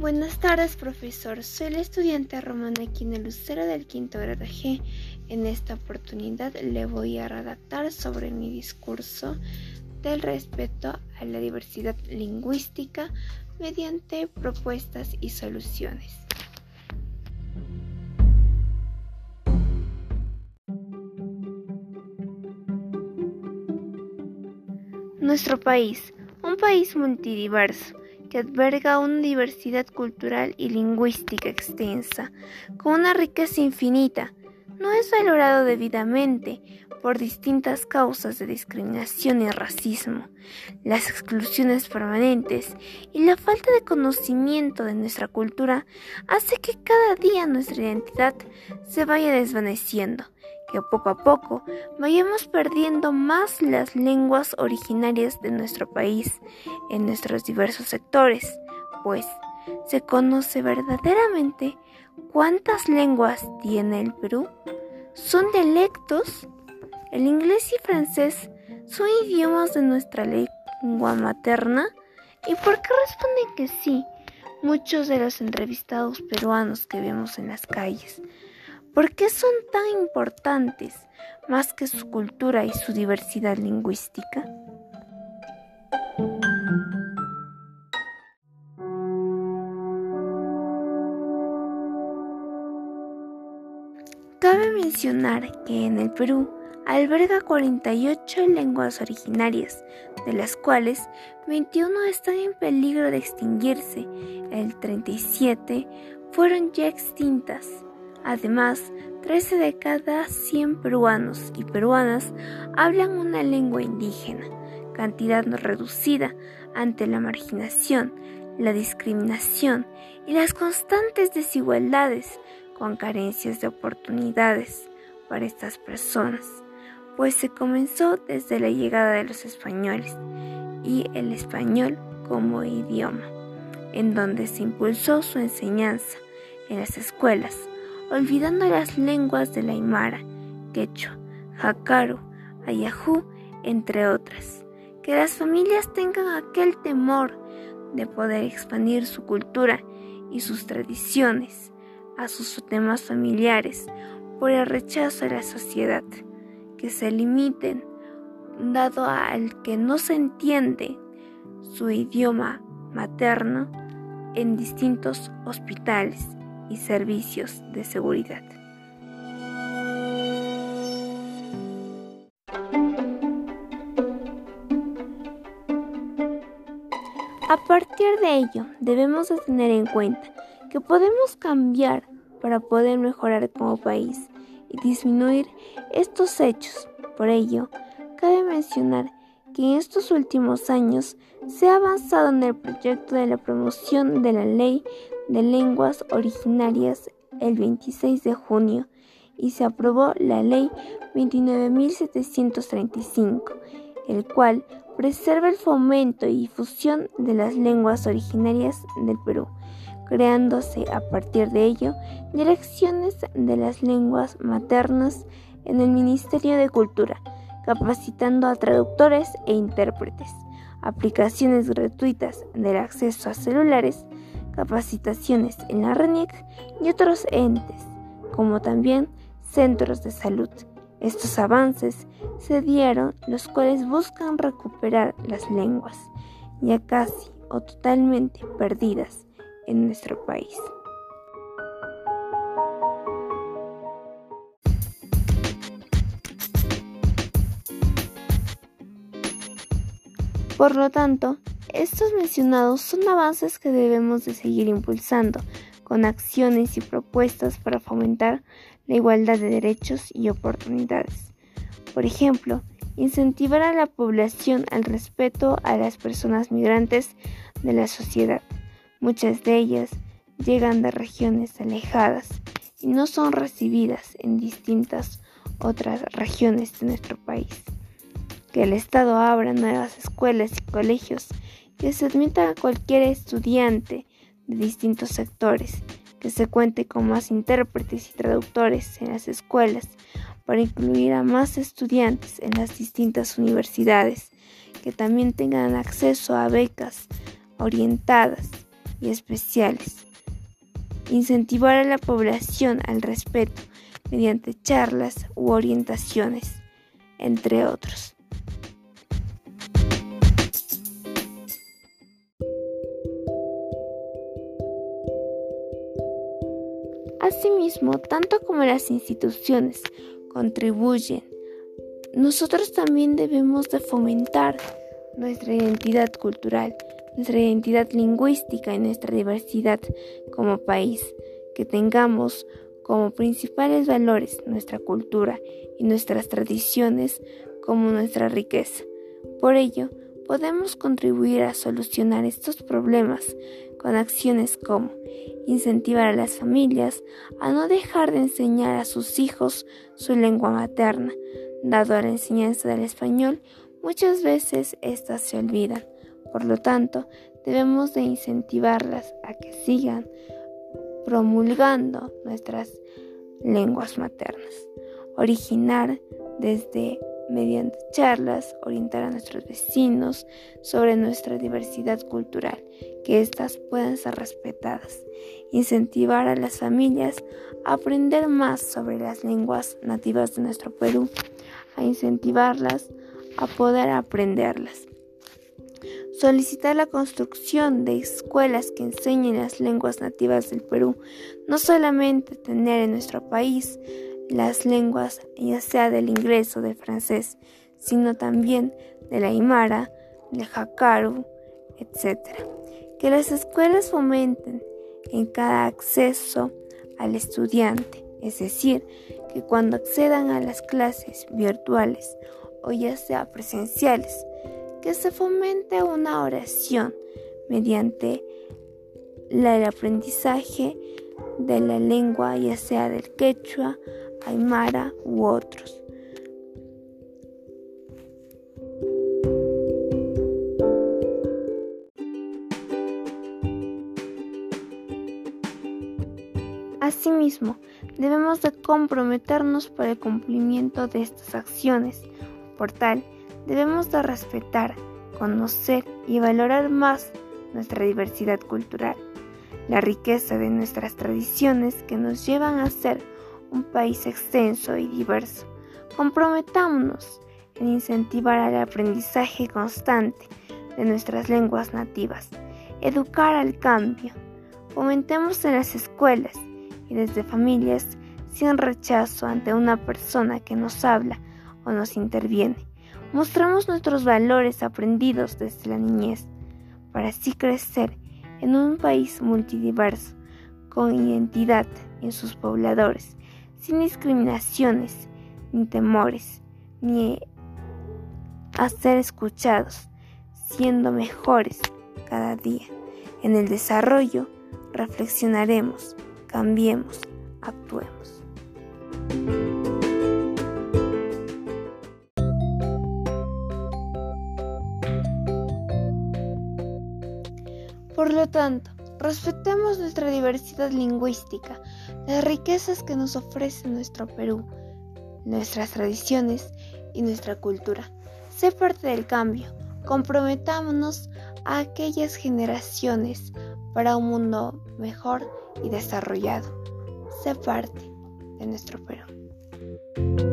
Buenas tardes, profesor. Soy la estudiante Romana Quine Lucero del quinto grado G. En esta oportunidad le voy a redactar sobre mi discurso del respeto a la diversidad lingüística mediante propuestas y soluciones. Nuestro país, país multidiverso que alberga una diversidad cultural y lingüística extensa, con una riqueza infinita, no es valorado debidamente por distintas causas de discriminación y racismo, las exclusiones permanentes y la falta de conocimiento de nuestra cultura hace que cada día nuestra identidad se vaya desvaneciendo, que poco a poco vayamos perdiendo más las lenguas originarias de nuestro país en nuestros diversos sectores, pues se conoce verdaderamente cuántas lenguas tiene el Perú. ¿Son dialectos? El inglés y francés son idiomas de nuestra lengua materna. ¿Y por qué responden que sí? Muchos de los entrevistados peruanos que vemos en las calles. ¿Por qué son tan importantes más que su cultura y su diversidad lingüística? Cabe mencionar que en el Perú alberga 48 lenguas originarias, de las cuales 21 están en peligro de extinguirse, el 37 fueron ya extintas. Además, 13 de cada 100 peruanos y peruanas hablan una lengua indígena, cantidad no reducida ante la marginación, la discriminación y las constantes desigualdades con carencias de oportunidades para estas personas pues se comenzó desde la llegada de los españoles y el español como idioma, en donde se impulsó su enseñanza en las escuelas, olvidando las lenguas de la Aymara, Quechua, Jacaru, Ayahu, entre otras. Que las familias tengan aquel temor de poder expandir su cultura y sus tradiciones a sus temas familiares por el rechazo de la sociedad que se limiten, dado al que no se entiende su idioma materno en distintos hospitales y servicios de seguridad. A partir de ello, debemos de tener en cuenta que podemos cambiar para poder mejorar como país y disminuir estos hechos. Por ello, cabe mencionar que en estos últimos años se ha avanzado en el proyecto de la promoción de la Ley de Lenguas Originarias el 26 de junio y se aprobó la Ley 29.735, el cual preserva el fomento y difusión de las lenguas originarias del Perú creándose a partir de ello direcciones de las lenguas maternas en el Ministerio de Cultura, capacitando a traductores e intérpretes, aplicaciones gratuitas del acceso a celulares, capacitaciones en la RENIEC y otros entes, como también centros de salud. Estos avances se dieron los cuales buscan recuperar las lenguas, ya casi o totalmente perdidas en nuestro país. Por lo tanto, estos mencionados son avances que debemos de seguir impulsando con acciones y propuestas para fomentar la igualdad de derechos y oportunidades. Por ejemplo, incentivar a la población al respeto a las personas migrantes de la sociedad, Muchas de ellas llegan de regiones alejadas y no son recibidas en distintas otras regiones de nuestro país. Que el Estado abra nuevas escuelas y colegios que se admita a cualquier estudiante de distintos sectores, que se cuente con más intérpretes y traductores en las escuelas para incluir a más estudiantes en las distintas universidades, que también tengan acceso a becas orientadas y especiales. Incentivar a la población al respeto mediante charlas u orientaciones, entre otros. Asimismo, tanto como las instituciones contribuyen, nosotros también debemos de fomentar nuestra identidad cultural, nuestra identidad lingüística y nuestra diversidad como país, que tengamos como principales valores nuestra cultura y nuestras tradiciones como nuestra riqueza. Por ello, podemos contribuir a solucionar estos problemas con acciones como incentivar a las familias a no dejar de enseñar a sus hijos su lengua materna, dado a la enseñanza del español, muchas veces éstas se olvidan. Por lo tanto, debemos de incentivarlas a que sigan promulgando nuestras lenguas maternas. Originar desde mediante charlas, orientar a nuestros vecinos sobre nuestra diversidad cultural, que éstas puedan ser respetadas. Incentivar a las familias a aprender más sobre las lenguas nativas de nuestro Perú, a incentivarlas a poder aprenderlas solicitar la construcción de escuelas que enseñen las lenguas nativas del Perú, no solamente tener en nuestro país las lenguas ya sea del inglés o del francés, sino también del aymara, del jacaru, etc. Que las escuelas fomenten en cada acceso al estudiante, es decir, que cuando accedan a las clases virtuales o ya sea presenciales, que se fomente una oración mediante el aprendizaje de la lengua, ya sea del quechua, aymara u otros. Asimismo, debemos de comprometernos por el cumplimiento de estas acciones. Por tal, Debemos de respetar, conocer y valorar más nuestra diversidad cultural, la riqueza de nuestras tradiciones que nos llevan a ser un país extenso y diverso. Comprometámonos en incentivar el aprendizaje constante de nuestras lenguas nativas, educar al cambio, fomentemos en las escuelas y desde familias sin rechazo ante una persona que nos habla o nos interviene mostramos nuestros valores aprendidos desde la niñez, para así crecer en un país multidiverso, con identidad en sus pobladores, sin discriminaciones, ni temores, ni a ser escuchados, siendo mejores cada día. En el desarrollo reflexionaremos, cambiemos, actuemos. Por lo tanto, respetemos nuestra diversidad lingüística, las riquezas que nos ofrece nuestro Perú, nuestras tradiciones y nuestra cultura. Sé parte del cambio, comprometámonos a aquellas generaciones para un mundo mejor y desarrollado. Sé parte de nuestro Perú.